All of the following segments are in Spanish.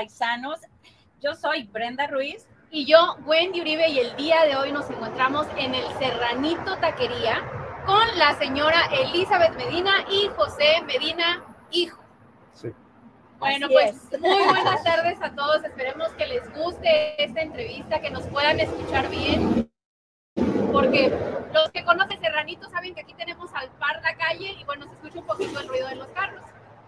Paisanos. Yo soy Brenda Ruiz. Y yo, Wendy Uribe, y el día de hoy nos encontramos en el Serranito Taquería con la señora Elizabeth Medina y José Medina, hijo. Sí. Bueno, pues muy buenas tardes a todos. Esperemos que les guste esta entrevista, que nos puedan escuchar bien. Porque los que conocen Serranito saben que aquí tenemos al par la calle y bueno, se escucha un poquito el ruido de los carros.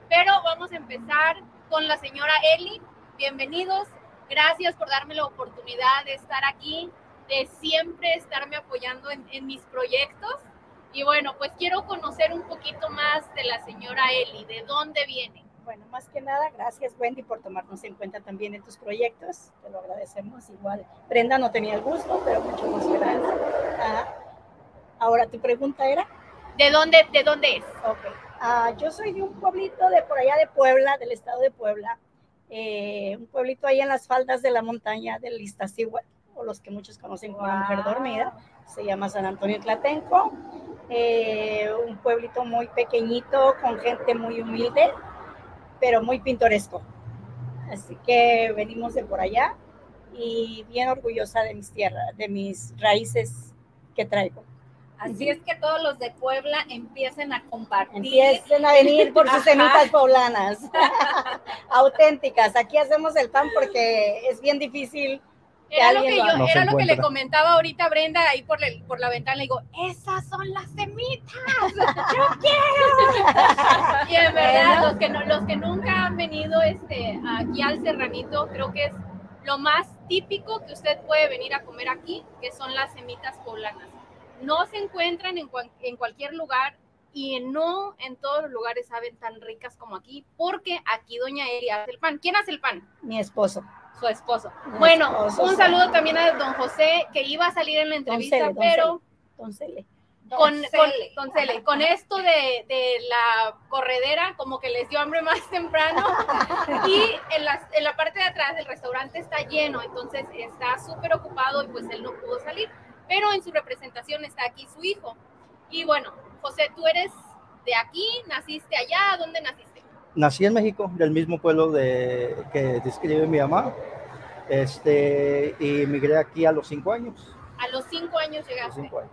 Pero vamos a empezar con la señora Eli. Bienvenidos. Gracias por darme la oportunidad de estar aquí, de siempre estarme apoyando en, en mis proyectos. Y bueno, pues quiero conocer un poquito más de la señora Eli, de dónde viene. Bueno, más que nada, gracias Wendy por tomarnos en cuenta también en tus proyectos. Te lo agradecemos. Igual, Brenda no tenía el gusto, pero mucho gusto. Gracias. Ah, ahora, tu pregunta era. ¿De dónde, de dónde es? Ok. Ah, yo soy de un pueblito de por allá de Puebla, del estado de Puebla. Eh, un pueblito ahí en las faldas de la montaña del Iztaccíhuatl, o los que muchos conocen como la Mujer Dormida. Se llama San Antonio Tlatenco. Eh, un pueblito muy pequeñito, con gente muy humilde pero muy pintoresco. Así que venimos de por allá y bien orgullosa de mis tierras, de mis raíces que traigo. Así es que todos los de Puebla empiecen a compartir. Empiecen a venir por sus semitas poblanas, auténticas. Aquí hacemos el pan porque es bien difícil era lo que, yo, no era lo que le comentaba ahorita a Brenda ahí por, el, por la ventana. Le digo, esas son las semitas. Yo quiero. y en verdad, los que, no, los que nunca han venido este, aquí al Serranito, creo que es lo más típico que usted puede venir a comer aquí, que son las semitas poblanas. No se encuentran en, en cualquier lugar y no en todos los lugares saben tan ricas como aquí, porque aquí Doña Eri hace el pan. ¿Quién hace el pan? Mi esposo su esposo. bueno, un saludo también a don José, que iba a salir en la entrevista, pero... Don Cele. Con, con, con, esto de, de, la corredera, como que les dio hambre más temprano. Y en la, en la parte de atrás del restaurante está lleno, entonces está súper ocupado y pues él no pudo salir. Pero en su representación está aquí su hijo. Y bueno, José, tú eres de aquí, naciste allá, ¿dónde naciste? nací en México, del mismo pueblo de, que describe mi mamá, este, y migré aquí a los cinco años. A los cinco años llegaste. cinco años.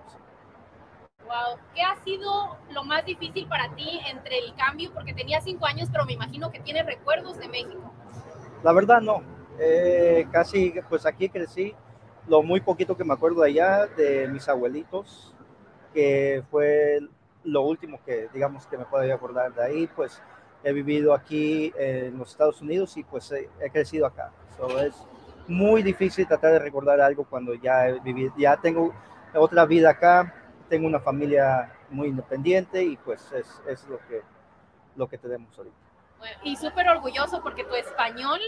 Wow. ¿Qué ha sido lo más difícil para ti entre el cambio? Porque tenía cinco años, pero me imagino que tienes recuerdos de México. La verdad no. Eh, casi, pues aquí crecí. Lo muy poquito que me acuerdo de allá, de mis abuelitos, que fue lo último que, digamos, que me puedo acordar de ahí, pues he vivido aquí en los Estados Unidos y pues he, crecido acá. So, es muy difícil tratar de recordar algo cuando ya he vivido, ya tengo otra vida acá, tengo una familia muy independiente y pues es, es lo, que, lo que tenemos ahorita. y súper orgulloso porque tu español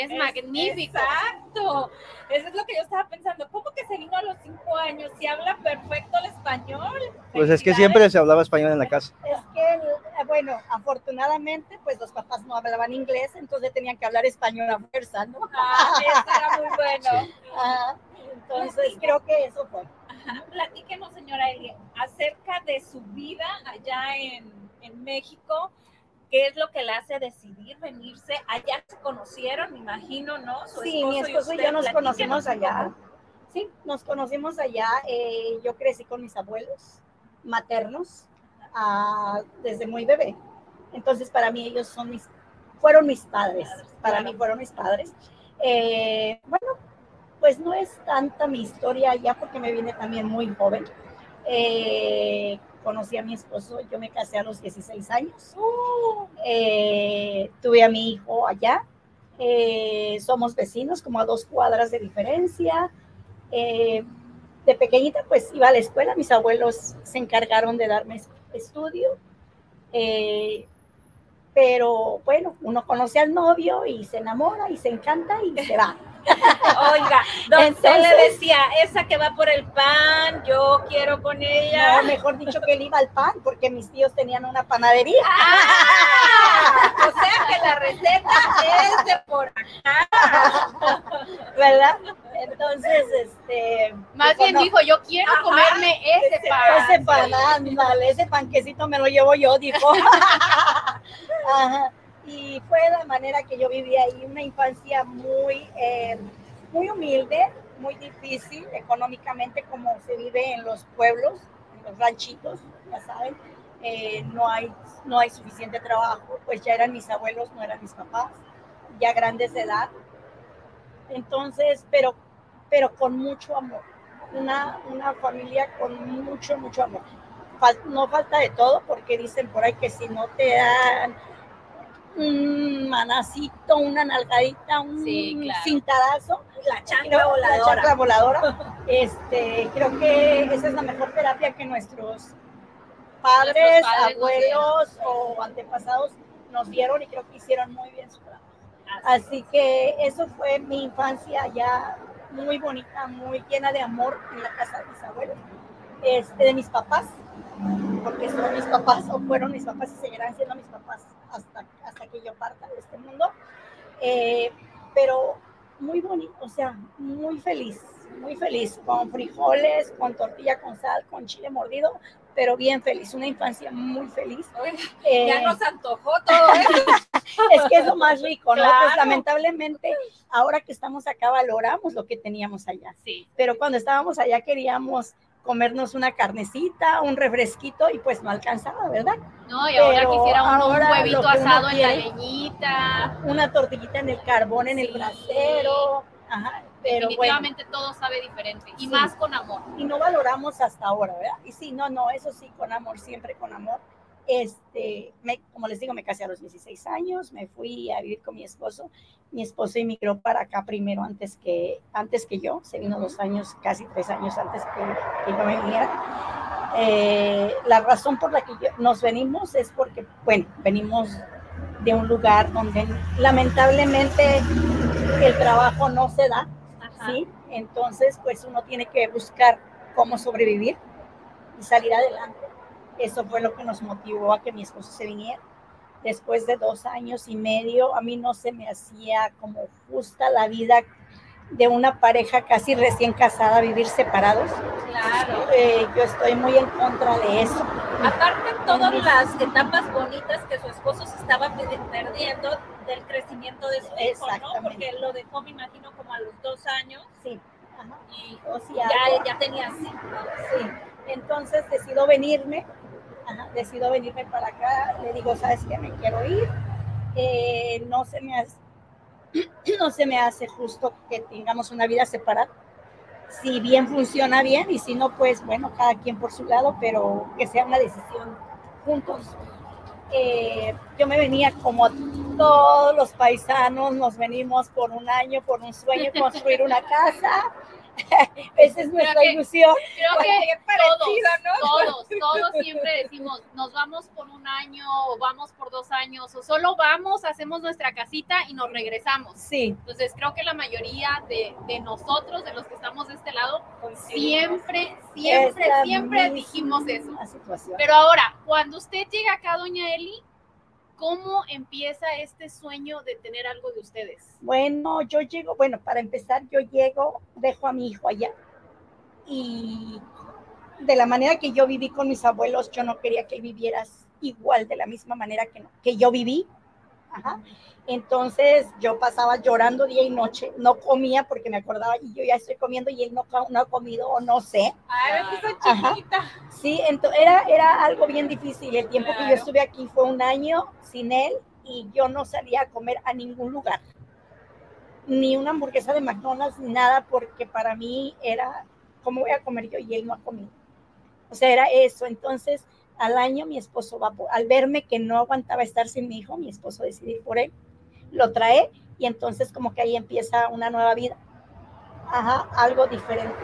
es, magnífico. Exacto. Eso es lo que yo estaba pensando. ¿Cómo que se vino a los cinco años? Si habla perfecto el español. Pues es que siempre se hablaba español en la casa. Es que, eh, bueno, afortunadamente, pues los papás no hablaban inglés, entonces tenían que hablar español a fuerza, ¿no? Ah, eso era muy bueno. entonces, creo que eso fue. Ajá. Platíquenos, señora acerca de su vida allá en, en México ¿Qué es lo que le hace decidir venirse? Allá se conocieron, me imagino, ¿no? sí, mi esposo y, yo nos conocimos allá. Sí, nos conocimos allá. Eh, yo crecí con mis abuelos maternos ah, desde muy bebé. Entonces, para mí ellos son mis, fueron mis padres. Para mí fueron mis padres. Eh, bueno, pues no es tanta mi historia allá porque me vine también muy joven. Eh, conocí a mi esposo, yo me casé a los 16 años. Eh, tuve a mi hijo allá. Eh, somos vecinos, como a dos cuadras de diferencia. Eh, de pequeñita, pues iba a la escuela. Mis abuelos se encargaron de darme estudio. Pero bueno, uno conoce al novio y se enamora y se encanta y se va. Oiga, don le decía, esa que va por el pan, yo quiero con ella. No, mejor dicho que él iba al pan, porque mis tíos tenían una panadería. Ah, o sea que la receta es de por acá. ¿Verdad? Entonces, este. Más bien dijo, yo quiero comerme ese, pan. Ese pan, ándale, ese panquecito me lo llevo yo, dijo. Ajá. Y fue la manera que yo viví ahí, una infancia muy, eh, muy humilde, muy difícil económicamente, como se vive en los pueblos, en los ranchitos, ya saben. Eh, no, hay, no hay suficiente trabajo, pues ya eran mis abuelos, no eran mis papás, ya grandes de edad. Entonces, pero, pero con mucho amor, una, una familia con mucho, mucho amor. no falta de todo, porque dicen por ahí que si no te dan un manacito, una nalgadita, un cintarazo, la chancla voladora. La voladora. Este, creo que esa es la mejor terapia que nuestros padres, abuelos o antepasados nos dieron y creo que hicieron muy bien su trabajo. Así que eso fue mi infancia ya muy bonita, muy llena de amor en la casa de mis abuelos, este, de mis papás, porque son mis papás o fueron mis papás y seguirán siendo mis papás hasta, hasta que yo parta de este mundo. Eh, pero muy bonito, o sea, muy feliz, muy feliz, con frijoles, con tortilla con sal, con chile mordido, pero bien feliz, una infancia muy feliz. Eh, ya nos antojó todo eso. Es que es lo más rico, ¿no? Pues lamentablemente, ahora que estamos acá valoramos lo que teníamos allá. Sí. Pero cuando estábamos allá queríamos comernos una carnecita, un refresquito y pues no alcanzaba, ¿verdad? No, y ahora quisiera un huevito asado en la leñita. Una tortillita en el carbón, en el brasero. Ajá, pero Definitivamente todo sabe diferente y más con amor. Y no valoramos hasta ahora, ¿verdad? Y sí, no, no, eso sí, con amor, siempre con amor. Este, me, como les digo, me casé a los 16 años, me fui a vivir con mi esposo. Mi esposo emigró para acá primero antes que, antes que yo, se vino dos años, casi tres años antes que, yo me viniera. Eh, la razón por la que nos venimos es porque, bueno, venimos de un lugar donde lamentablemente el trabajo no se da, ¿sí? Entonces, pues uno tiene que buscar cómo sobrevivir y salir adelante. Eso fue lo que nos motivó a que mi esposo se viniera. Después de dos años y medio, a mí no se me hacía como justa la vida de una pareja casi recién casada vivir separados. Claro. Eh, yo estoy muy en contra de eso. Aparte todas las etapas bonitas que su esposo se estaba perdiendo del crecimiento de su hijo, ¿no? Porque lo dejó, me imagino, como a los dos años. Sí. Y o sea, ya, ya tenía cinco. Sí. Entonces decido venirme, decido venirme para acá. Le digo, ¿sabes qué? Me quiero ir. Eh, no se me hace no se me hace justo que tengamos una vida separada. Si bien funciona bien y si no, pues bueno, cada quien por su lado, pero que sea una decisión juntos. Eh, yo me venía como todos los paisanos, nos venimos por un año, por un sueño, construir una casa, Esa es nuestra ilusión. Creo que todos, todos, todos siempre decimos, nos vamos por un año o vamos por dos años o solo vamos, hacemos nuestra casita y nos regresamos. Sí. Entonces creo que la mayoría de, de nosotros, de los que estamos de este lado, siempre, siempre, siempre dijimos eso. Pero ahora, cuando usted llega acá, doña Eli, ¿Cómo empieza este sueño de tener algo de ustedes? Bueno, yo llego, bueno, para empezar, yo llego, dejo a mi hijo allá y de la manera que yo viví con mis abuelos, yo no quería que vivieras igual, de la misma manera que, que yo viví. Ajá. Entonces yo pasaba llorando día y noche, no comía porque me acordaba y yo ya estoy comiendo y él no, no ha comido o no sé. Ay, chiquita. Sí, entonces era, era algo bien difícil. El tiempo que yo estuve aquí fue un año sin él y yo no salía a comer a ningún lugar. Ni una hamburguesa de McDonald's, ni nada, porque para mí era, ¿cómo voy a comer yo? Y él no ha comido. O sea, era eso. Entonces, al año mi esposo va, al verme que no aguantaba estar sin mi hijo, mi esposo decidió por él lo trae y entonces como que ahí empieza una nueva vida. Ajá, algo diferente.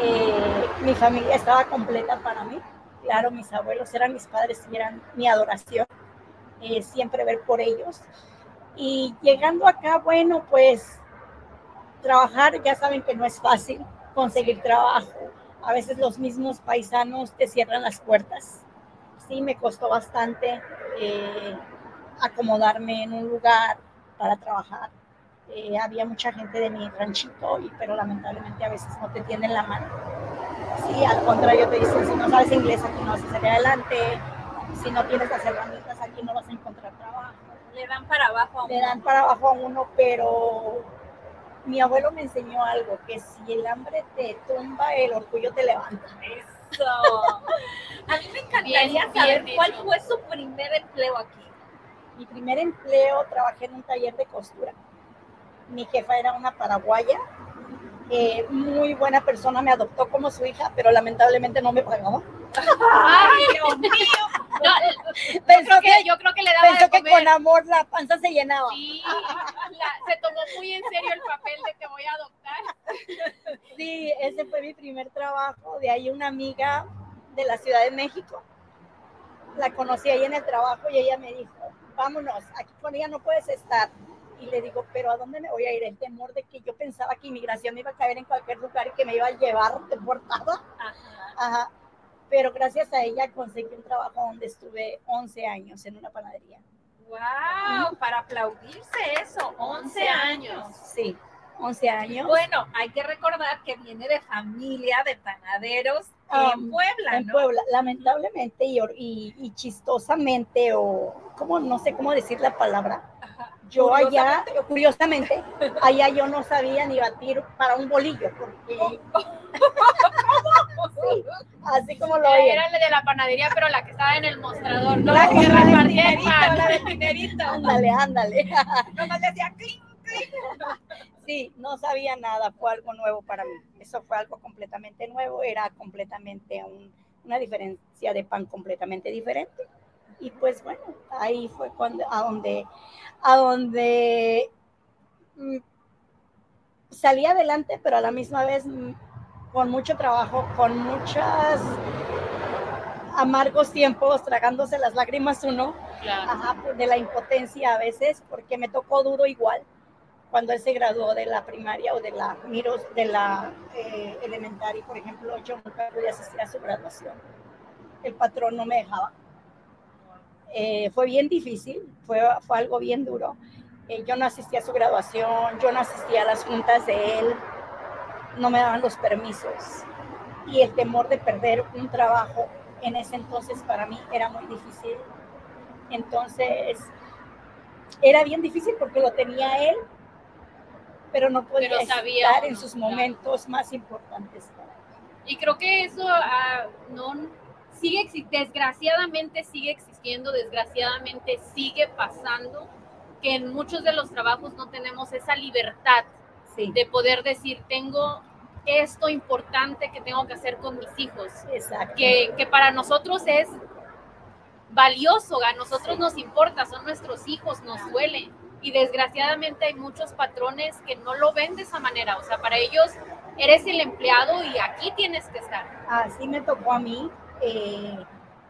Eh, mi familia estaba completa para mí. Claro, mis abuelos eran mis padres y eran mi adoración. Eh, siempre ver por ellos. Y llegando acá, bueno, pues trabajar, ya saben que no es fácil conseguir trabajo. A veces los mismos paisanos te cierran las puertas. Sí, me costó bastante. Eh, acomodarme en un lugar para trabajar. Eh, había mucha gente de mi ranchito, y, pero lamentablemente a veces no te tienden la mano. Sí, al contrario te dicen, si no sabes inglés aquí no vas a salir adelante, si no tienes las herramientas aquí no vas a encontrar trabajo. Le dan para abajo a uno. Le dan para abajo a uno, pero mi abuelo me enseñó algo, que si el hambre te tumba, el orgullo te levanta. Eso. A mí me encantaría Bien, saber bien cuál dicho. fue su primer empleo aquí. Mi primer empleo trabajé en un taller de costura. Mi jefa era una paraguaya, eh, muy buena persona, me adoptó como su hija, pero lamentablemente no me pagaba. Ay, Dios mío. no, Pensó creo que, que, yo creo que le daba pensó de que con amor la panza se llenaba. Sí, la- se tomó muy en serio el papel de te voy a adoptar. Sí, ese fue mi primer trabajo. De ahí una amiga de la Ciudad de México. La conocí ahí en el trabajo y ella me dijo, vámonos, aquí con ella no puedes estar. Y le digo, pero ¿a dónde me voy a ir? El temor de que yo pensaba que inmigración me iba a caer en cualquier lugar y que me iba a llevar deportada. Ajá. Ajá. Pero gracias a ella conseguí un trabajo donde estuve 11 años en una panadería. Wow, para aplaudirse eso, 11 años. Sí, 11 años. Bueno, hay que recordar que viene de familia de panaderos en Puebla, en ¿no? Puebla, lamentablemente y, y- y chistosamente, o como no sé cómo decir la palabra, Ajá. yo allá, curiosamente, allá yo no sabía ni batir para un bolillo, porque Sí, así como lo. Era la de la panadería, pero la que estaba en el mostrador, ¿no? La que repartía el pan. Ándale, ándale. Nomás le hacía clic. Sí, no sabía nada, fue algo nuevo para mí. Eso fue algo completamente nuevo, era completamente un- una diferencia de pan completamente diferente. Y pues bueno, ahí fue cuando, a donde, a donde mm, salí adelante, pero a la misma vez mm, con mucho trabajo, con muchas amargos tiempos, tragándose las lágrimas uno, Claro. Ajá, de la impotencia a veces, porque me tocó duro igual cuando él se graduó de la primaria o de la de la eh, elementary, por ejemplo, yo nunca pude asistir a su graduación. El patrón no me dejaba. Eh, fue bien difícil, fue, fue algo bien duro. Eh, yo no asistí a su graduación, yo no asistí a las juntas de él, no me daban los permisos. Y el temor de perder un trabajo en ese entonces para mí era muy difícil. Entonces, era bien difícil porque lo tenía él, pero no podía Pero sabía estar en sus claro. momentos más importantes. Y creo que eso ah, no sigue desgraciadamente sigue existiendo, desgraciadamente sigue pasando que en muchos de los trabajos no tenemos esa libertad Sí, de poder decir tengo esto importante que tengo que hacer con mis hijos, exacto. que, que para nosotros es valioso, a nosotros nos importa, son nuestros hijos, nos duele. Y desgraciadamente hay muchos patrones que no lo ven de esa manera, o sea, para ellos eres el empleado y aquí tienes que estar. Así me tocó a mí. eh,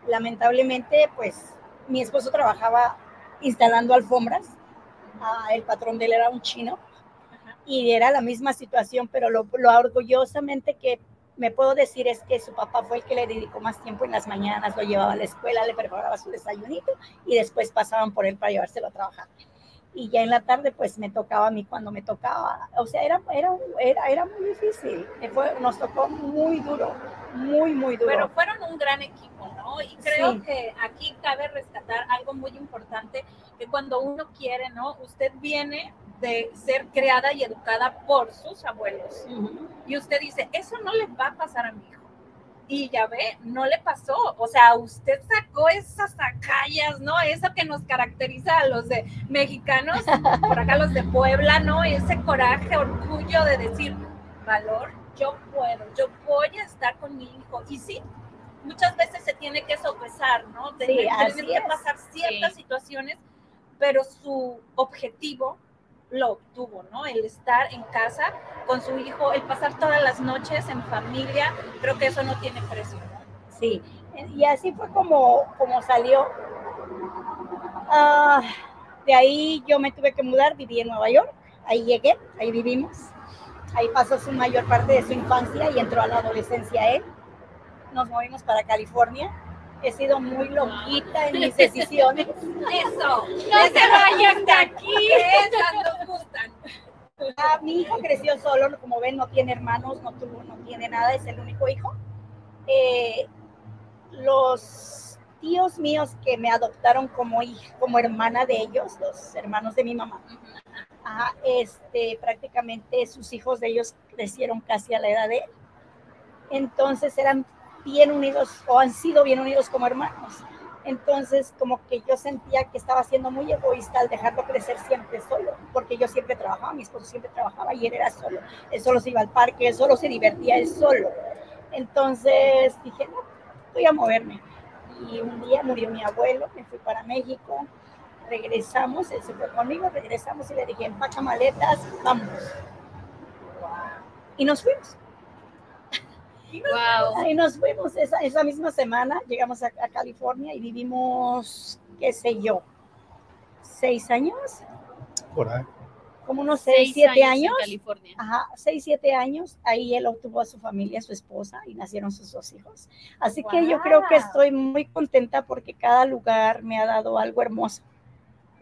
lamentablemente, pues mi esposo trabajaba instalando alfombras. Ah, el patrón de él era un chino y era la misma situación, pero lo, lo orgullosamente que me puedo decir es que su papá fue el que le dedicó más tiempo en las mañanas, lo llevaba a la escuela, le preparaba su desayunito y después pasaban por él para llevárselo a trabajar. Y ya en la tarde, pues me tocaba a mí cuando me tocaba. O sea, era, era, era, era muy difícil. Fue- nos tocó muy duro, muy, muy duro. Pero fueron un gran equipo, ¿no? Y creo Sí. que aquí cabe rescatar algo muy importante, que cuando uno quiere, ¿no? Usted viene de ser creada y educada por sus abuelos. Y usted dice, eso no le va a pasar a mi hijo. Y ya ve, no le pasó. O sea, usted sacó esas acallas, ¿no? Eso que nos caracteriza a los de mexicanos, por acá los de Puebla, ¿no? Ese coraje, orgullo de decir, valor, yo puedo, yo voy a estar con mi hijo. Y sí, muchas veces se tiene que sopesar, ¿no? Sí, Tiene- tienen que pasar ciertas Sí. situaciones, pero su objetivo lo obtuvo, ¿no? El estar en casa con su hijo, el pasar todas las noches en familia, creo que eso no tiene precio. Sí, y así fue como, como salió. Ah, de ahí yo me tuve que mudar, viví en Nueva York, ahí llegué, ahí vivimos. Ahí pasó su mayor parte de su infancia y entró a la adolescencia él. Nos movimos para California. He sido muy loquita en mis decisiones. Eso, No se vayan de aquí. esas nos gustan. Ah, mi hijo creció solo, como ven, no tiene hermanos, no tuvo, no tiene nada, es el único hijo. Eh, los tíos míos que me adoptaron como hija, como hermana de ellos, los hermanos de mi mamá. este, prácticamente sus hijos de ellos crecieron casi a la edad de él. Entonces eran bien unidos o han sido bien unidos como hermanos. Entonces, como que yo sentía que estaba siendo muy egoísta al dejarlo crecer siempre solo, porque yo siempre trabajaba, mi esposo siempre trabajaba y él era solo. Él solo se iba al parque, él solo se divertía, él solo. Entonces dije, no, voy a moverme. Y un día murió mi abuelo, me fui para México, regresamos, él se fue conmigo, regresamos y le dije, empaca maletas, vamos. Y nos fuimos. Wow. Y nos fuimos esa, esa misma semana, llegamos a, California y vivimos, qué sé yo, seis años. Por ahí. Como unos seis, siete años. En California. Ajá, seis, siete años. Ahí él obtuvo a su familia, a su esposa y nacieron sus dos hijos. Así que yo creo que estoy muy contenta porque cada lugar me ha dado algo hermoso.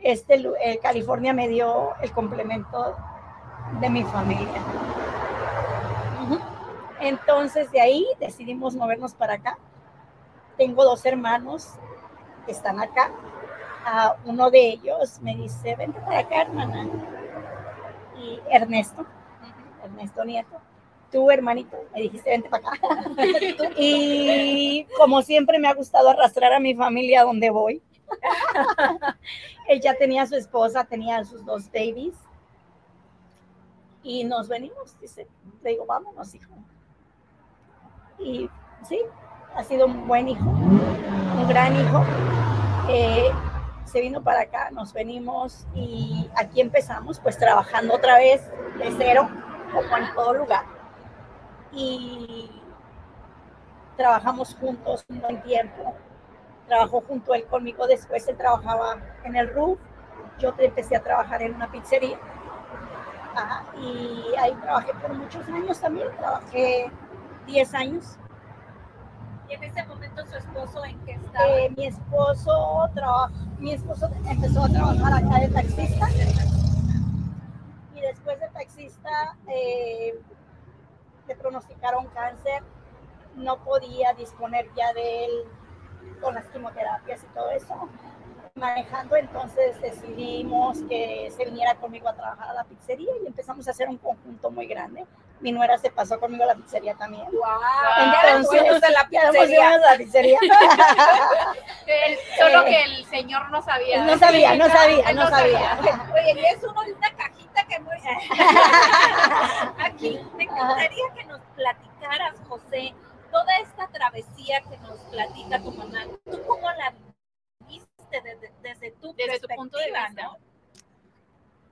Este, eh, California me dio el complemento de mi familia. Entonces de ahí decidimos movernos para acá. Tengo dos hermanos que están acá. Uh, uno de ellos me dice, vente para acá, hermana. Y Ernesto, Ernesto Nieto, tu hermanito, me dijiste, vente para acá. y como siempre me ha gustado arrastrar a mi familia a donde voy. Él ya tenía su esposa, tenía sus dos babies. Y nos venimos, dice, le digo, vámonos, hijo y sí, ha sido un buen hijo, un gran hijo. Eh, se vino para acá, nos venimos y aquí empezamos pues trabajando otra vez de cero, como en todo lugar. Y trabajamos juntos un buen tiempo. Trabajó junto él conmigo, después él trabajaba en el RUF, yo empecé a trabajar en una pizzería. y ahí trabajé por muchos años también, trabajé 10 años. ¿Y en ese momento su esposo en qué estaba? Eh, mi esposo trabaja, mi esposo empezó a trabajar acá de taxista. Y después de taxista eh, le pronosticaron cáncer. No podía disponer ya de él con las quimioterapias y todo eso manejando, entonces decidimos que se viniera conmigo a trabajar a la pizzería y empezamos a hacer un conjunto muy grande. Mi nuera se pasó conmigo a la pizzería también. Wow. Entonces, de la pizzería. la pizzería. Solo que el señor no sabía. No sabía, no sabía, no sabía. Oye, y es uno de una cajita que muy... Aquí me encantaría que nos platicaras, José, toda esta travesía que nos platica tu mamá. ¿Tú cómo la desde, desde tu punto de vista. ¿no?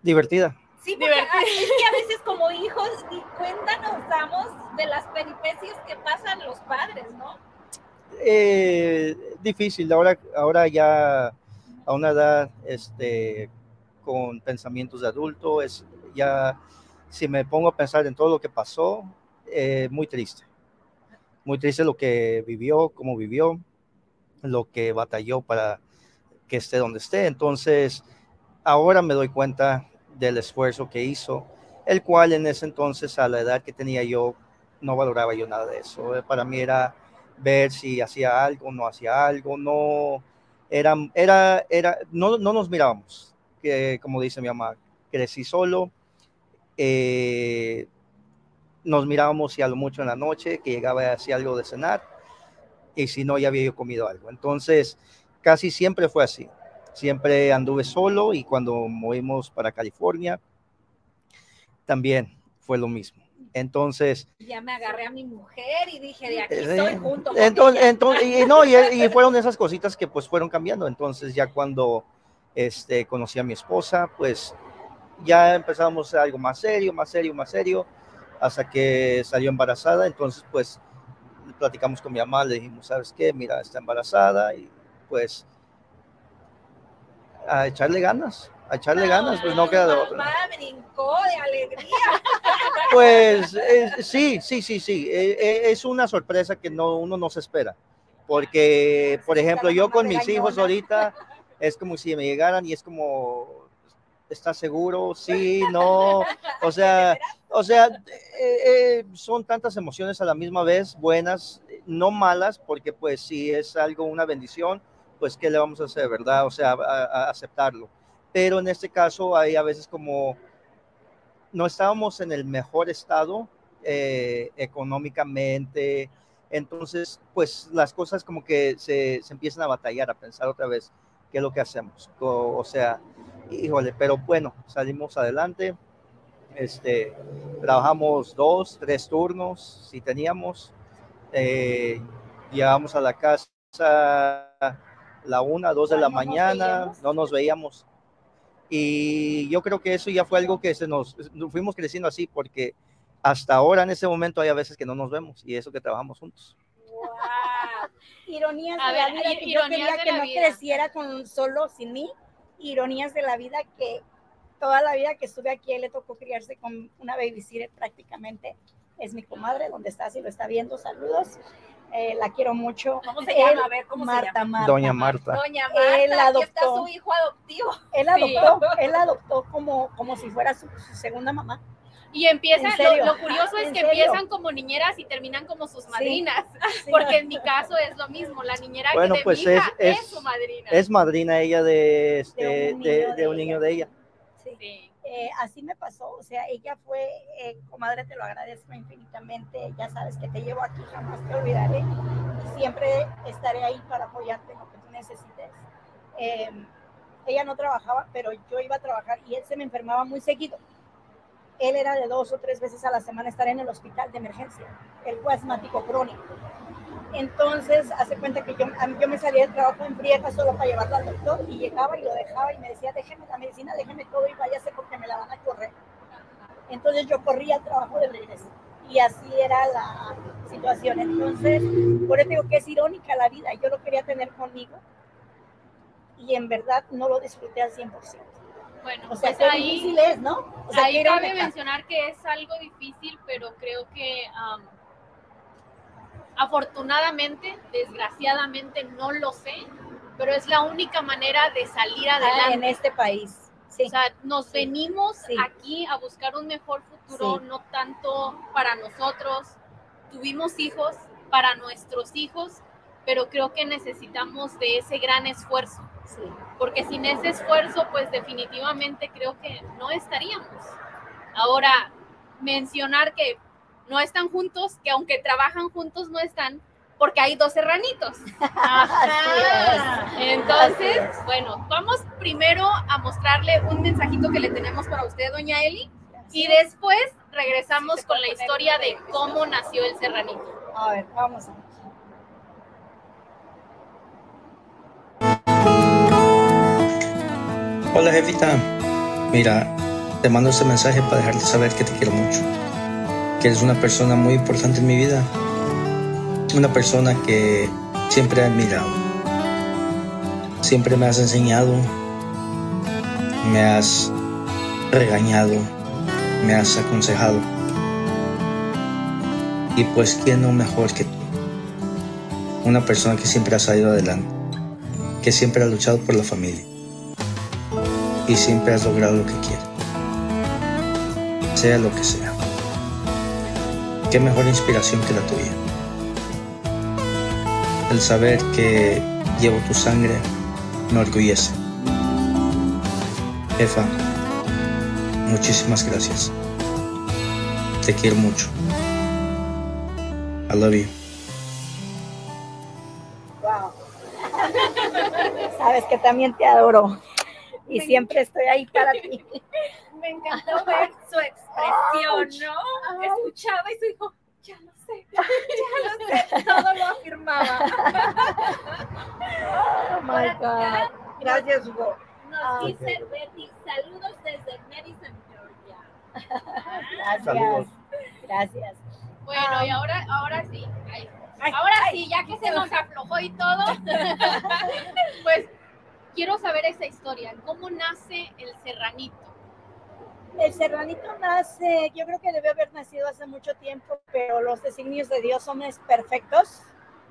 Divertida. Sí, porque Divertida. es que a veces como hijos y cuenta nos damos de las peripecias que pasan los padres, ¿no? Eh, difícil, ahora, ahora ya a una edad este, con pensamientos de adulto, es ya, si me pongo a pensar en todo lo que pasó, eh, muy triste. Muy triste lo que vivió, cómo vivió, lo que batalló para que esté donde esté. Entonces, ahora me doy cuenta del esfuerzo que hizo, el cual en ese entonces, a la edad que tenía yo, no valoraba yo nada de eso. Eh, para mí era ver si hacía algo, no hacía algo, no, era, era, era, no, no nos mirábamos, que como dice mi mamá, crecí solo, eh, nos mirábamos si a lo mucho en la noche, que llegaba a hacer algo de cenar, y si no, ya había yo comido algo. Entonces, casi siempre fue así. Siempre anduve solo y cuando movimos para California, también fue lo mismo. Entonces. Ya me agarré a mi mujer y dije, de aquí estoy eh, junto. Entonces, entonces y, no, y, fueron esas cositas que pues fueron cambiando. Entonces ya cuando este, conocí a mi esposa, pues ya empezamos algo más serio, más serio, más serio, hasta que salió embarazada. Entonces pues platicamos con mi mamá, le dijimos, ¿sabes qué? Mira, está embarazada y pues a echarle ganas, a echarle ganas, pues no queda de otra. Mamá brincó de alegría. Pues eh, sí, sí, sí, sí, eh, eh, es una sorpresa que no, uno no se espera, porque, por ejemplo, yo con mis hijos ahorita es como si me llegaran y es como, ¿estás seguro? Sí, no, o sea, o sea, son tantas emociones a la misma vez, buenas, no malas, porque pues sí es algo, una bendición, pues ¿qué le vamos a hacer, verdad? O sea, aceptarlo. Pero en este caso hay a veces como no estábamos en el mejor estado eh, económicamente, entonces pues las cosas como que se, se, empiezan a batallar, a pensar otra vez qué es lo que hacemos. O, o sea, híjole, pero bueno, salimos adelante, este, trabajamos dos, tres turnos, si teníamos, eh, llegábamos a la casa la una, dos de la mañana, no nos veíamos. Y yo creo que eso ya fue algo que se nos, fuimos creciendo así, porque hasta ahora en ese momento hay a veces que no nos vemos y eso que trabajamos juntos. Wow. Ironías de la vida que yo quería que no creciera con solo sin mí. Ironías de la vida que toda la vida que estuve aquí él le tocó criarse con una babysitter prácticamente. Es mi comadre, donde está, si lo está viendo, saludos. Eh, la quiero mucho. ¿Cómo se llama? A ver, ¿cómo Marta, se llama? Marta. Doña Marta. Doña Marta, él adoptó, está su hijo adoptivo. Él adoptó, él adoptó como, como si fuera su, segunda mamá. Y empiezan, lo, lo, curioso es que serio? empiezan como niñeras y terminan como sus madrinas, sí. porque en mi caso es lo mismo, la niñera bueno, que de pues mi hija es, es, su madrina. Es madrina ella de, este, De un niño de, de de un ella. niño de ella. Sí. Eh, así me pasó, o sea, ella fue, eh, comadre, te lo agradezco infinitamente, ya sabes que te llevo aquí, jamás te olvidaré, y siempre estaré ahí para apoyarte en lo que tú necesites. Eh, ella no trabajaba, pero yo iba a trabajar y él se me enfermaba muy seguido. Él era de dos o tres veces a la semana estar en el hospital de emergencia. Él fue asmático crónico. Entonces, hace cuenta que yo, a mí- yo me salía del trabajo en friega solo para llevarlo al doctor y llegaba y lo dejaba y me decía, déjeme la medicina, déjeme todo y váyase porque me la van a correr. Entonces yo corría al trabajo de regreso y así era la situación. Entonces, por eso digo que es irónica la vida. Yo lo quería tener conmigo y en verdad no lo disfruté al 100%. Bueno, O sea, pues ahí, difícil es, ¿no? O sea, ahí cabe mencionar que es algo difícil, pero creo que am, afortunadamente, desgraciadamente no lo sé, pero es la única manera de salir Ah, adelante. en este país. Sí. O sea, nos Sí. venimos Sí. aquí a buscar un mejor futuro, no tanto para nosotros. Tuvimos hijos para nuestros hijos, pero creo que necesitamos de ese gran esfuerzo, sí. porque sin ese esfuerzo, pues definitivamente creo que no estaríamos. Ahora, mencionar que no están juntos, que aunque trabajan juntos no están, porque hay dos serranitos. Entonces, bueno, vamos primero a mostrarle un mensajito que le tenemos para usted, doña Eli, y después regresamos con la historia de cómo nació el serranito. A ver, vamos a ver. Hola jefita, mira, te mando este mensaje para dejarte saber que te quiero mucho, que eres una persona muy importante en mi vida, una persona que siempre he admirado, siempre me has enseñado, me has regañado, me has aconsejado, y pues quién no mejor que tú, una persona que siempre ha salido adelante, que siempre ha luchado por la familia y siempre has logrado lo que quieres. Sea lo que sea. Qué mejor inspiración que la tuya. El saber que llevo tu sangre me orgullece. Jefa, muchísimas gracias. Te quiero mucho. I love you. Wow. Sabes que también te adoro y siempre estoy ahí para ti. Encantó ver su expresión, ¿no? Escuchaba y su hijo, ya lo sé, ya lo sé, todo lo afirmaba. Oh my God. Gracias, Hugo. Nos Ah, dice Betty, saludos desde Madison, Georgia. Gracias. Saludos. Gracias. Bueno, y ahora, ahora sí. ay, Ay, ahora sí, ya que se nos aflojó y todo, pues quiero saber esa historia. ¿Cómo nace el serranito? El serranito nace, yo creo que debe haber nacido hace mucho tiempo, pero los designios de Dios son perfectos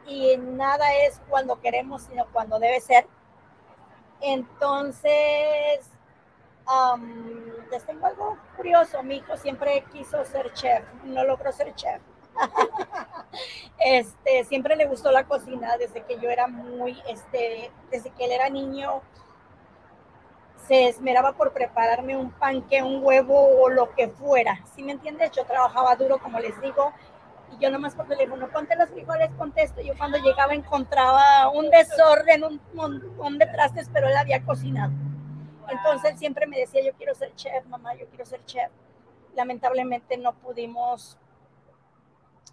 y nada es cuando queremos, sino cuando debe ser. Entonces, am, les tengo algo curioso. Mi hijo siempre quiso ser chef, no logró ser chef. este, siempre le gustó la cocina desde que yo era muy, este, desde que él era niño, se esmeraba por prepararme un panque, un huevo o lo que fuera. ¿Sí me entiendes? Yo trabajaba duro, como les digo, y yo nomás por teléfono, ponte los frijoles, contesto. Yo cuando llegaba encontraba un desorden, un montón de trastes, pero él había cocinado. Entonces siempre me decía, yo quiero ser chef, mamá, yo quiero ser chef. Lamentablemente no pudimos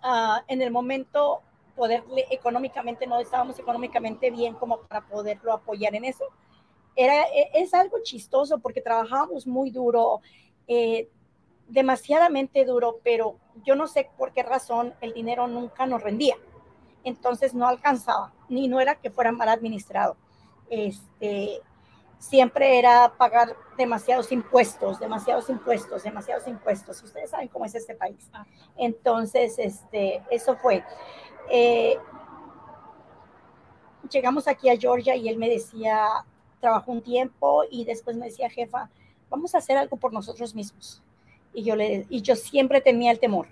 uh, en el momento poderle económicamente, no estábamos económicamente bien como para poderlo apoyar en eso era, e, es algo chistoso porque trabajábamos muy duro, eh, demasiadamente duro, pero yo no sé por qué razón el dinero nunca nos rendía. Entonces no alcanzaba, ni no era que fuera mal administrado. Este, siempre era pagar demasiados impuestos, demasiados impuestos, demasiados impuestos. Ustedes saben cómo es este país. Ah. Entonces, este, eso fue. Eh, llegamos aquí a Georgia y él me decía, trabajó un tiempo y después me decía, jefa, vamos a hacer algo por nosotros mismos. Y yo, le, y yo siempre tenía el temor.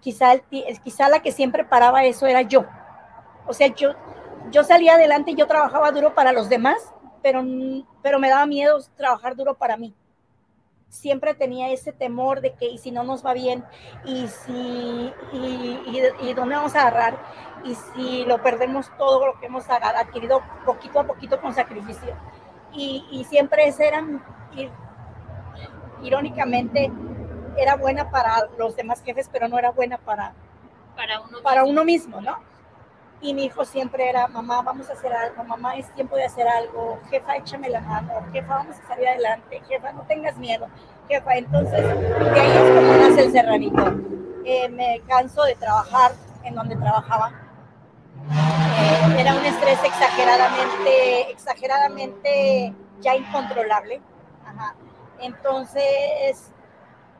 quizá, el, quizá la que siempre paraba eso era yo. O sea, yo, yo salía adelante y yo trabajaba duro para los demás, pero, pero me daba miedo trabajar duro para mí. Siempre tenía ese temor de que, y si no nos va bien, y si, y, y dónde vamos a agarrar, y si lo perdemos todo lo que hemos adquirido poquito a poquito con sacrificio. Y, y siempre ese eran, irónicamente, era buena para los demás jefes, pero no era buena para, para, uno, para uno mismo, ¿no? Y mi hijo siempre era, mamá, vamos a hacer algo, mamá, es tiempo de hacer algo, jefa, échame la mano, jefa, vamos a salir adelante, jefa, no tengas miedo, jefa. Entonces, ahí es como nace el serranito. Eh, me canso de trabajar en donde trabajaba eh, era un estrés exageradamente, exageradamente ya incontrolable. Entonces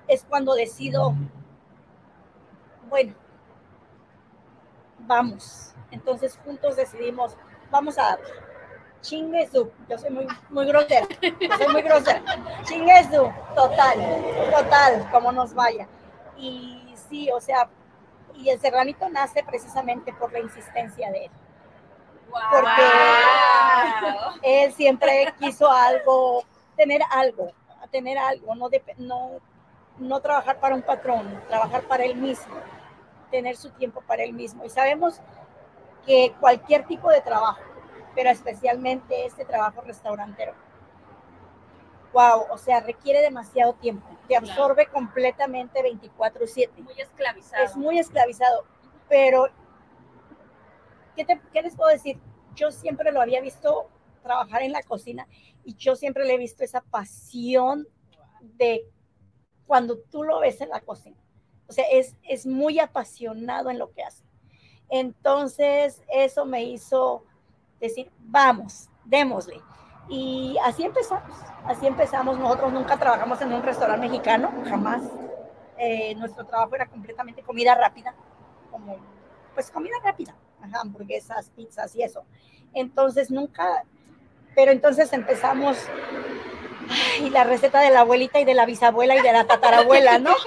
es cuando decido, bueno, vamos. Entonces juntos decidimos, vamos a chinguesu. Yo soy muy, muy grosera, soy muy grosera. Chinguesu, total, total, como nos vaya. Y sí, o sea, y el serranito nace precisamente por la insistencia de él. Porque él siempre quiso algo, tener algo, tener algo, no, no, no trabajar para un patrón, trabajar para él mismo, tener su tiempo para él mismo. Y sabemos cualquier tipo de trabajo, pero especialmente este trabajo restaurantero, wow, o sea, requiere demasiado tiempo, te absorbe completamente 24/7. Muy esclavizado. Es muy esclavizado, pero ¿qué, ¿qué les puedo decir? Yo siempre lo había visto trabajar en la cocina y yo siempre le he visto esa pasión de cuando tú lo ves en la cocina. O sea, es, es muy apasionado en lo que hace. Entonces, eso me hizo decir, vamos, démosle. Y así empezamos, así empezamos. Nosotros nunca trabajamos en un restaurante mexicano, jamás. Eh, nuestro trabajo era completamente comida rápida, como pues comida rápida, hamburguesas, pizzas y eso. Entonces nunca, pero entonces empezamos y la receta de la abuelita y de la bisabuela y de la tatarabuela, ¿no?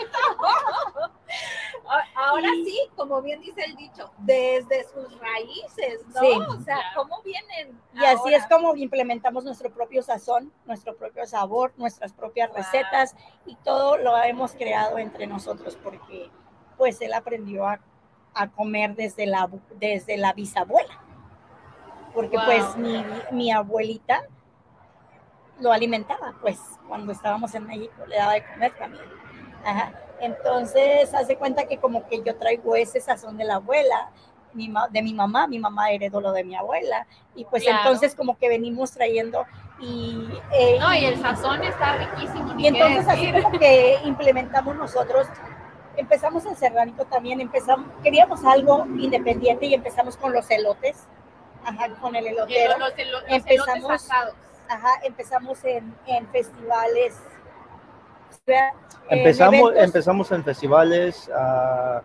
Ahora sí, como bien dice el dicho, desde sus raíces, ¿no? o sea, ¿cómo vienen? Y así es como implementamos nuestro propio sazón, nuestro propio sabor, nuestras propias recetas y todo lo hemos creado entre nosotros porque pues él aprendió a, comer desde la, desde la bisabuela. Porque pues mi, mi abuelita lo alimentaba, pues cuando estábamos en México le daba de comer también. Ajá. Entonces, hace cuenta que como que yo traigo ese sazón de la abuela, de mi mamá, mi mamá heredó lo de mi abuela, y pues entonces como que venimos trayendo y... Eh, no, y el sazón está riquísimo. Y entonces así como que implementamos nosotros, empezamos en Serránico también, empezamos, queríamos algo independiente y empezamos con los elotes, ajá, con el elotero. Los, empezamos, ajá, empezamos en, en festivales Empezamos, en empezamos en festivales, a,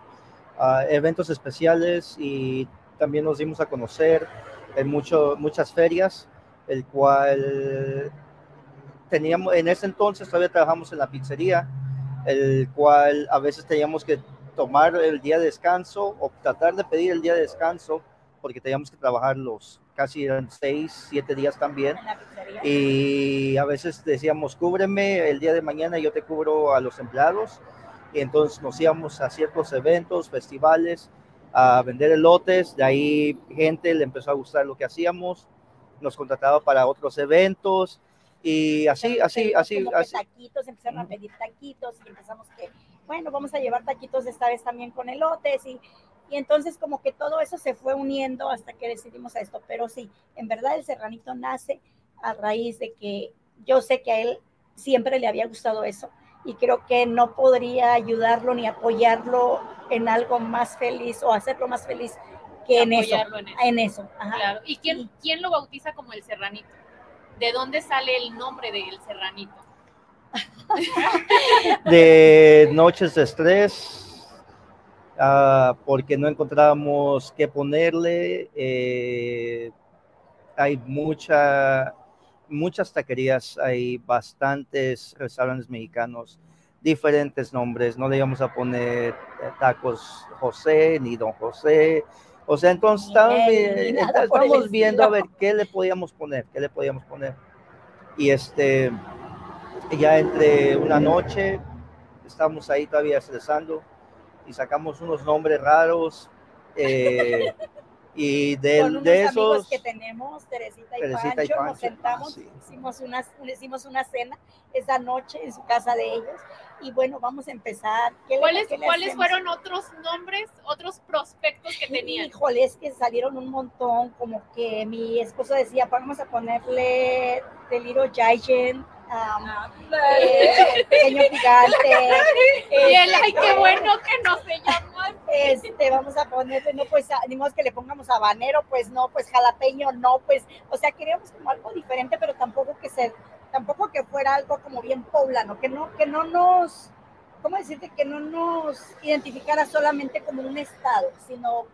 eventos especiales y también nos dimos a conocer en mucho, muchas ferias, el cual teníamos, en ese entonces todavía trabajamos en la pizzería, el cual a veces teníamos que tomar el día de descanso o tratar de pedir el día de descanso porque teníamos que trabajar los casi eran seis, siete días también. Y a veces decíamos, cúbreme el día de mañana, yo te cubro a los empleados. Y entonces nos íbamos a ciertos eventos, festivales, a vender elotes. De ahí gente le empezó a gustar lo que hacíamos. Nos contrataba para otros eventos. Y así, así, así. así. Taquitos, empezaron a pedir taquitos y empezamos que, bueno, vamos a llevar taquitos esta vez también con elotes y y entonces como que todo eso se fue uniendo hasta que decidimos esto. Pero sí, en verdad el serranito nace a raíz de que yo sé que a él siempre le había gustado eso y creo que no podría ayudarlo ni apoyarlo en algo más feliz o hacerlo más feliz que en eso, en eso. Claro. ¿Y quién, quién lo bautiza como el serranito? ¿De dónde sale el nombre del serranito? de noches de estrés, Ah, porque no encontrábamos qué ponerle. Eh, hay mucha, muchas taquerías, hay bastantes restaurantes mexicanos, diferentes nombres. No le íbamos a poner eh, tacos José ni Don José. O sea, entonces estábamos, viendo a ver qué le podíamos poner, qué le podíamos poner. Y este, ya entre una noche, estamos ahí todavía estresando y sacamos unos nombres raros. Eh, y de, Con unos de esos amigos que tenemos, Teresita y, Teresita Pancho, nos sentamos, ah, sí. hicimos, una, hicimos una cena esa noche en su casa de ellos y bueno, vamos a empezar. ¿Cuáles, ¿cuáles fueron otros nombres, otros prospectos que tenían? Híjole, es que salieron un montón, como que mi esposo decía, vamos a ponerle The Little Giant, um, eh, pequeño gigante. y él, ay, qué este, bueno que no se llamó. Este, vamos a ponerle, no, pues, animamos que le pongamos habanero, pues no, pues jalapeño, no, pues, o sea, queríamos como algo diferente, pero tampoco que se, tampoco que fuera algo como bien poblano, que no, que no nos, ¿cómo decirte? Que no nos identificara solamente como un estado, sino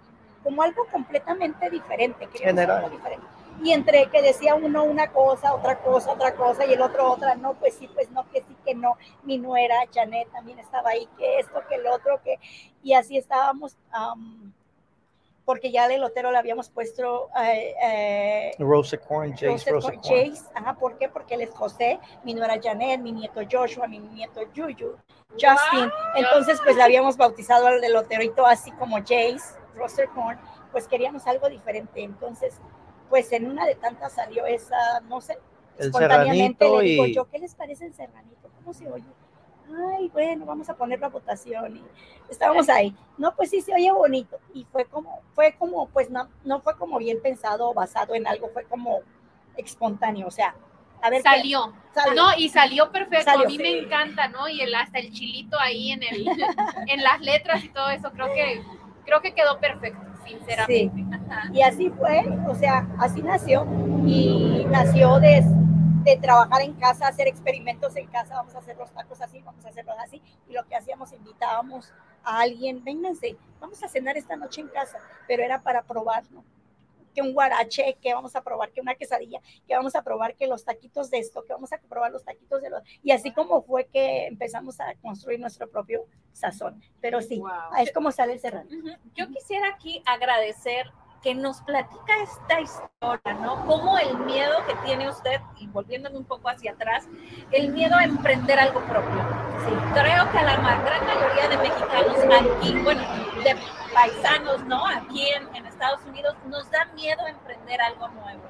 como algo completamente diferente. General. Diferente y entre que decía uno una cosa, otra cosa, otra cosa, y el otro otra, no, pues sí, pues no, que sí, que no, mi nuera, Janet también estaba ahí, que esto, que el otro, que, y así estábamos, porque ya del lotero le habíamos puesto eh, eh, Rosa Corn, Jace, Rosa Jace, ajá, ¿por qué? Porque él es José, mi nuera Janet, mi nieto Joshua, mi nieto Yuyu, Justin, entonces pues le habíamos bautizado al del todo así como Jace, Rosa Corn, pues queríamos algo diferente, entonces pues en una de tantas salió esa, no sé, el espontáneamente le digo yo, ¿qué les parece el serranito? ¿Cómo se oye? Ay, bueno, vamos a poner la votación y estábamos ahí. No, pues sí se oye bonito y fue como, fue como, pues no, no fue como bien pensado o basado en algo, fue como espontáneo, o sea, a ver salió. No, y salió perfecto. a mí me encanta, ¿no? Y el, hasta el chilito ahí en el, en las letras y todo eso, creo que, creo que quedó perfecto sinceramente. Y así fue, o sea, así nació. Y nació de, de trabajar en casa, hacer experimentos en casa, vamos a hacer los tacos así, vamos a hacerlos así. Y lo que hacíamos, invitábamos a alguien, vénganse, vamos a cenar esta noche en casa, pero era para probar, ¿no? Que un guarache, que vamos a probar que una quesadilla, que vamos a probar que los taquitos de esto, que vamos a probar los taquitos de los... Y así como fue que empezamos a construir nuestro propio sazón. Pero sí, es como sale el serrano. Yo quisiera aquí agradecer que nos platica esta historia, ¿no? Cómo el miedo que tiene usted, y volviéndome un poco hacia atrás, el miedo a emprender algo propio. Sí, creo que a la gran mayoría de mexicanos aquí, bueno, de paisanos, ¿no? Aquí en, Estados Unidos nos da miedo emprender algo nuevo.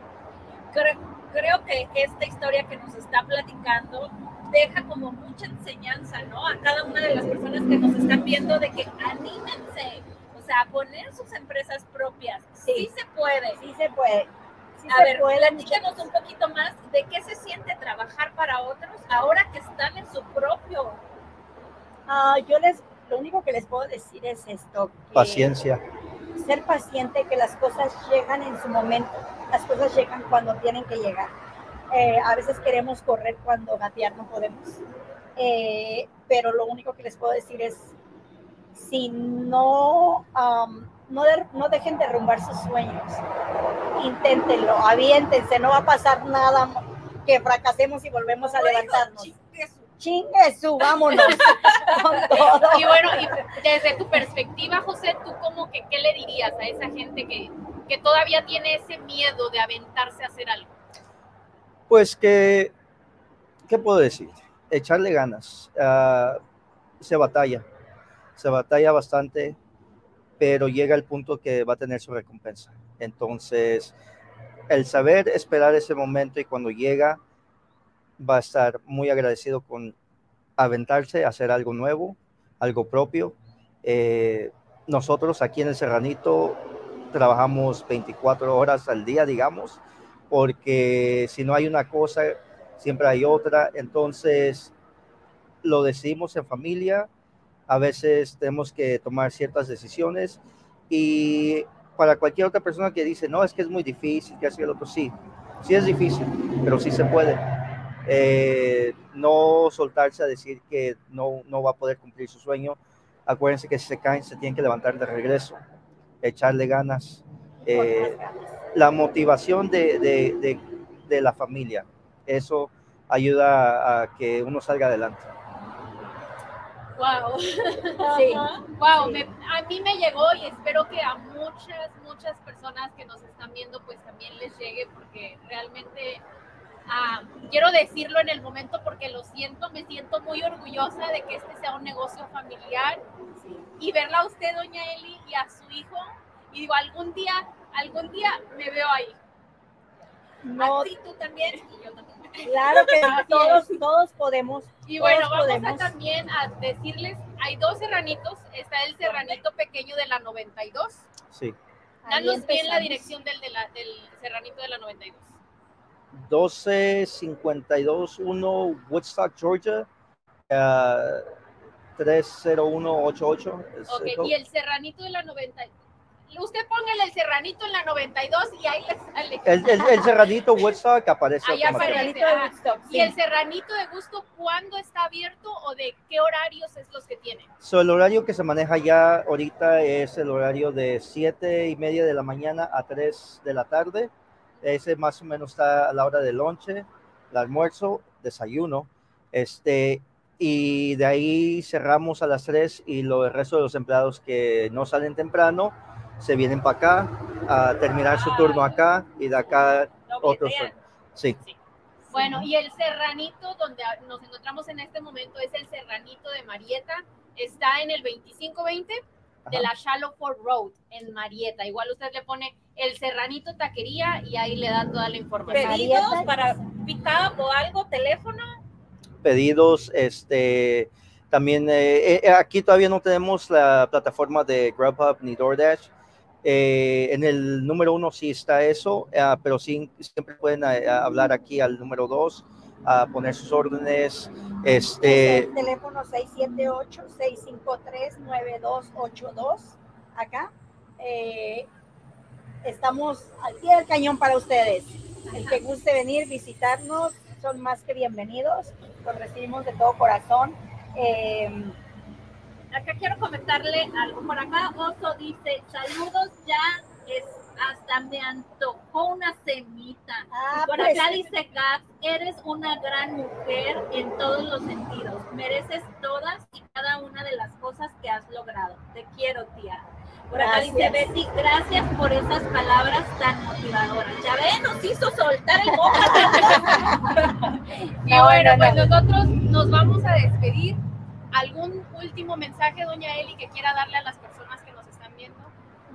Creo, creo que esta historia que nos está platicando deja como mucha enseñanza, ¿no? A cada una de las personas que nos están viendo de que anímense, o sea, poner sus empresas propias. Sí, se puede. Sí se puede. a ver, platícanos un poquito más de qué se siente trabajar para otros ahora que están en su propio. Ah, yo les, lo único que les puedo decir es esto. Paciencia. Ser paciente, que las cosas llegan en su momento. Las cosas llegan cuando tienen que llegar. Eh, a veces queremos correr cuando gatear no podemos. Eh, pero lo único que les puedo decir es si no, no, no dejen derrumbar sus sueños. Inténtenlo, aviéntense, no va a pasar nada que fracasemos y volvemos a levantarnos. Chingue su, vámonos. Y bueno, y desde tu perspectiva, José, ¿tú cómo que qué le dirías a esa gente que, que todavía tiene ese miedo de aventarse a hacer algo? Pues que, ¿qué puedo decir? Echarle ganas. Uh, se batalla, se batalla bastante, pero llega el punto que va a tener su recompensa. Entonces, el saber esperar ese momento y cuando llega, va a estar muy agradecido con aventarse hacer algo nuevo, algo propio. Eh, nosotros aquí en el Serranito trabajamos 24 horas al día, digamos, porque si no hay una cosa, siempre hay otra. Entonces, lo decimos en familia, a veces tenemos que tomar ciertas decisiones y para cualquier otra persona que dice, no, es que es muy difícil, que así el otro, sí, sí es difícil, pero sí se puede. Eh, no soltarse a decir que no, no va a poder cumplir su sueño. Acuérdense que si se caen, se tienen que levantar de regreso, echarle ganas. Eh, la motivación de, de, de, de la familia, eso ayuda a que uno salga adelante. Wow. Sí. Wow, me, a mí me llegó y espero que a muchas, muchas personas que nos están viendo pues también les llegue porque realmente quiero decirlo en el momento porque lo siento, me siento muy orgullosa de que este sea un negocio familiar y verla a usted, doña Eli, y a su hijo y digo, algún día, algún día me veo ahí. No. Así tú también y yo también. Claro que todos, todos podemos. Y bueno, todos vamos podemos. a también a decirles, hay dos serranitos, está el serranito pequeño de la 92. Sí. Danos bien la dirección del, de la- del serranito de la 92. 12521 Woodstock, Georgia. ah, 30188. es Ok, el y el serranito de la 92. Usted póngale el serranito en la 92 y ahí le sale. El, el, el cerradito Woodstock aparece Ahí aparece. Serranito de ah. Woodstock, ¿Y el serranito de gusto cuándo está abierto o de qué horarios es los que tiene? So, el horario que se maneja ya ahorita es el horario de 7 y media de la mañana a 3 de la tarde. Ese más o menos está a la hora del lonche, el almuerzo, desayuno. Este, y de ahí cerramos a las 3 y lo, el resto de los empleados que no salen temprano se vienen para acá a terminar su turno acá y de acá otros. Sí, Bueno, y el serranito donde nos encontramos en este momento es el serranito de Marieta. Está en el 2520 de la Shallowford Road en Marieta. Igual usted le pone el serranito taquería y ahí le da toda la información. Pedidos para pick-up o algo, teléfono. pedidos. Este, también eh, eh, aquí todavía no tenemos la plataforma de Grubhub ni DoorDash. Eh, en el número uno sí está eso, ah, pero sí, siempre pueden eh, hablar aquí al número dos, a poner sus órdenes. Este, el teléfono 678-653-9282 acá. Eh, estamos al pie del cañón para ustedes. El que guste venir, visitarnos, son más que bienvenidos. Los recibimos de todo corazón. Eh, Acá quiero comentarle algo. Por acá Oso dice, saludos, ya es hasta me antojó una semita. ah, por pues, acá dice Gaps, eres una gran mujer en todos los sentidos. Mereces todas y cada una de las cosas que has logrado. Te quiero, tía. Por acá dice. Betty, gracias por esas palabras tan motivadoras. Ya ven, nos hizo soltar el boca. Y No, bueno, no, pues no. nosotros nos vamos a despedir. ¿Algún último mensaje, doña Eli, que quiera darle a las personas que nos están viendo?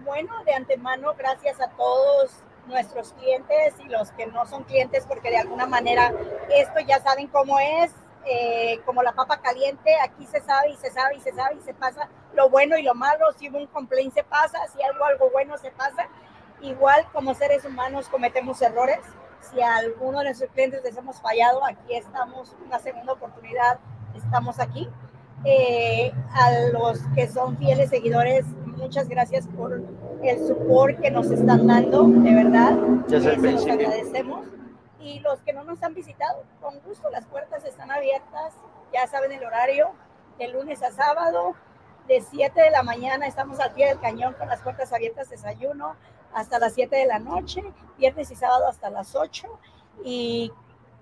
Bueno, de antemano, gracias a todos nuestros clientes y los que no son clientes, porque de alguna manera esto ya saben cómo es, eh, como la papa caliente, aquí se sabe y se sabe y se sabe y se pasa lo bueno y lo malo, si un complaint se pasa, si algo, algo bueno se pasa. Igual como seres humanos cometemos errores, si a alguno de nuestros clientes les hemos fallado, aquí estamos, una segunda oportunidad, estamos aquí. Eh, a los que son fieles seguidores, muchas gracias por el support que nos están dando, de verdad. Se los agradecemos. Y los que no nos han visitado, con gusto, las puertas están abiertas, ya saben el horario, de lunes a sábado, de 7 de la mañana estamos al pie del cañón con las puertas abiertas, desayuno, hasta las 7 de la noche, viernes y sábado hasta las 8. Y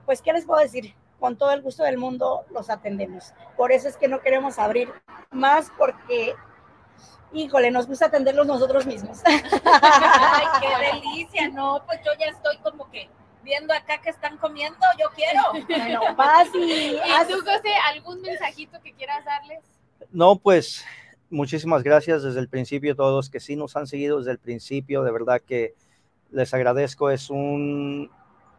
pues, ¿qué les puedo decir? con todo el gusto del mundo los atendemos. Por eso es que no queremos abrir más porque, híjole, nos gusta atenderlos nosotros mismos. Ay, qué delicia, no, pues yo ya estoy como que viendo acá que están comiendo, yo quiero. Bueno, vas y... ¿Y tú, José, algún mensajito que quieras darles? No, pues muchísimas gracias desde el principio a todos que sí nos han seguido desde el principio, de verdad que les agradezco, es un,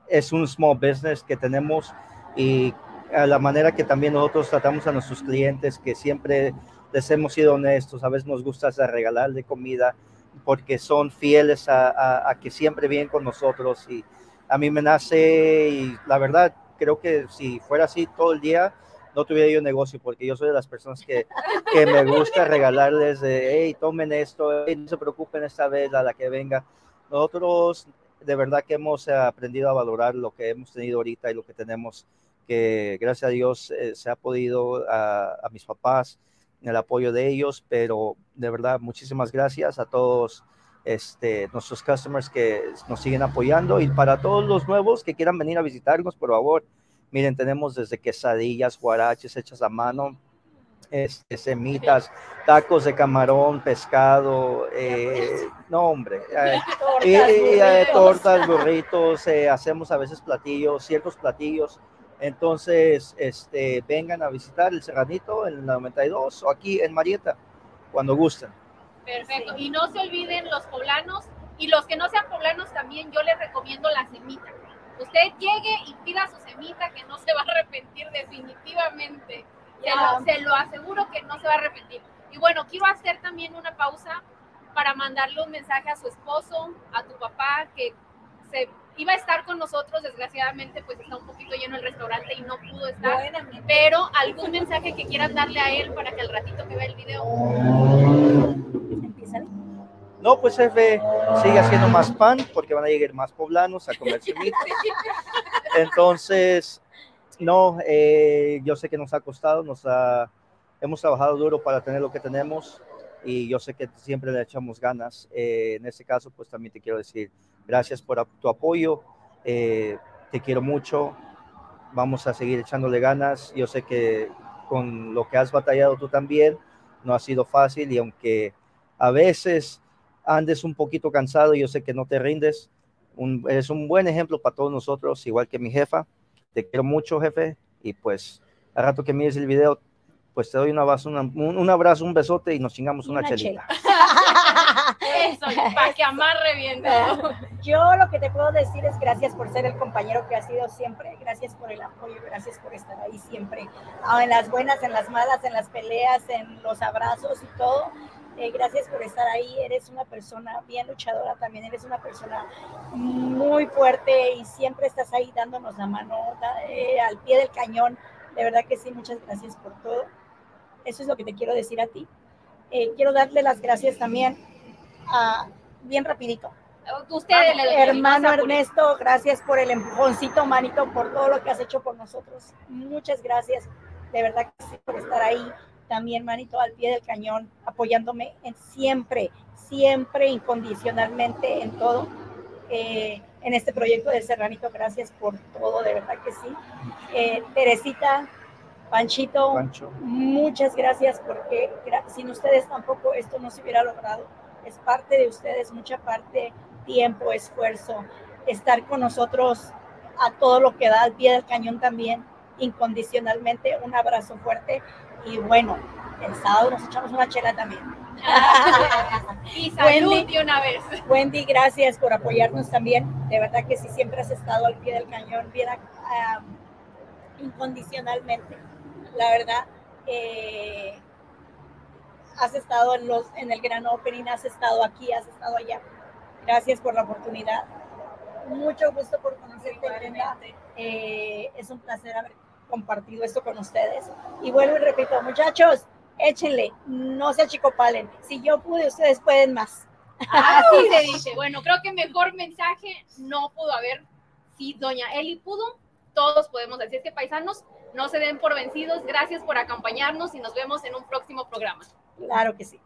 es un small business que tenemos y a la manera que también nosotros tratamos a nuestros clientes, que siempre les hemos sido honestos, a veces nos gusta regalarle comida porque son fieles a, a, que siempre vienen con nosotros y a mí me nace y la verdad creo que si fuera así todo el día no tuviera yo negocio porque yo soy de las personas que, que me gusta regalarles de, hey, tomen esto, no se preocupen esta vez a la que venga. Nosotros de verdad que hemos aprendido a valorar lo que hemos tenido ahorita y lo que tenemos que gracias a Dios eh, se ha podido a, a, mis papás, el apoyo de ellos, pero de verdad muchísimas gracias a todos este, nuestros customers que nos siguen apoyando. Y para todos los nuevos que quieran venir a visitarnos, por favor, miren, tenemos desde quesadillas, guaraches hechas a mano, este, semitas, tacos de camarón, pescado, eh, no hombre, eh, eh, tortas, burritos, hacemos a veces platillos, ciertos platillos, entonces, este, vengan a visitar el Serranito en el 92 o aquí en Marieta, cuando gusten. Perfecto. Y no se olviden los poblanos y los que no sean poblanos también, yo les recomiendo la semita. Usted llegue y pida su semita que no se va a arrepentir definitivamente. Se lo, se lo aseguro que no se va a arrepentir. Y bueno, quiero hacer también una pausa para mandarle un mensaje a su esposo, a tu papá, que se iba a estar con nosotros, desgraciadamente pues está un poquito lleno el restaurante y no pudo estar, pero algún mensaje que quieran darle a él para que al ratito que vea el video no, pues jefe, sigue haciendo más pan porque van a llegar más poblanos a comer. Entonces, no, eh, yo sé que nos ha costado, nos ha, hemos trabajado duro para tener lo que tenemos y yo sé que siempre le echamos ganas. Eh, en este caso, pues también te quiero decir gracias por tu apoyo, eh, te quiero mucho, vamos a seguir echándole ganas. Yo sé que con lo que has batallado tú también, no ha sido fácil y aunque a veces andes un poquito cansado, yo sé que no te rindes, un, es un buen ejemplo para todos nosotros, igual que mi jefa. Te quiero mucho, jefe, y pues a rato que mires el video, pues te doy un abrazo, un, abrazo, un besote y nos chingamos una, chelita. Eso, para que amarre bien. Yo lo que te puedo decir es gracias por ser el compañero que has sido siempre, gracias por el apoyo, gracias por estar ahí siempre, ah, en las buenas, en las malas, en las peleas, en los abrazos y todo. Eh, gracias por estar ahí. Eres una persona bien luchadora también. Eres una persona muy fuerte y siempre estás ahí dándonos la mano eh, al pie del cañón. De verdad que sí, muchas gracias por todo. Eso es lo que te quiero decir a ti. Eh, quiero darle las gracias también a, bien rapidito. Usted, hermano Ernesto, gracias por el empujoncito, manito, por todo lo que has hecho por nosotros. Muchas gracias, de verdad que sí, por estar ahí también, manito, al pie del cañón, apoyándome en siempre, siempre, incondicionalmente en todo. Eh, en este proyecto de Serranito, gracias por todo, de verdad que sí. Eh, Teresita, Panchito, muchas gracias porque sin ustedes tampoco esto no se hubiera logrado. Es parte de ustedes, mucha parte, tiempo, esfuerzo, estar con nosotros a todo lo que da al pie del cañón también, incondicionalmente. Un abrazo fuerte y bueno, el sábado nos echamos una chela también. y salud Wendy, una vez. Wendy, gracias por apoyarnos también. De verdad que sí, siempre has estado al pie del cañón, bien incondicionalmente. La verdad, eh, has estado en, los, en el gran opening, has estado aquí, has estado allá. Gracias por la oportunidad. Mucho gusto por conocerte, Brenda. Eh, es un placer haber compartido esto con ustedes. Y vuelvo y repito, muchachos, échenle, no se achicopalen. Si yo pude, ustedes pueden más. Así se dice. Bueno, creo que mejor mensaje no pudo haber. Si doña Eli pudo, todos podemos. decir que paisanos, no se den por vencidos. Gracias por acompañarnos y nos vemos en un próximo programa. Claro que sí.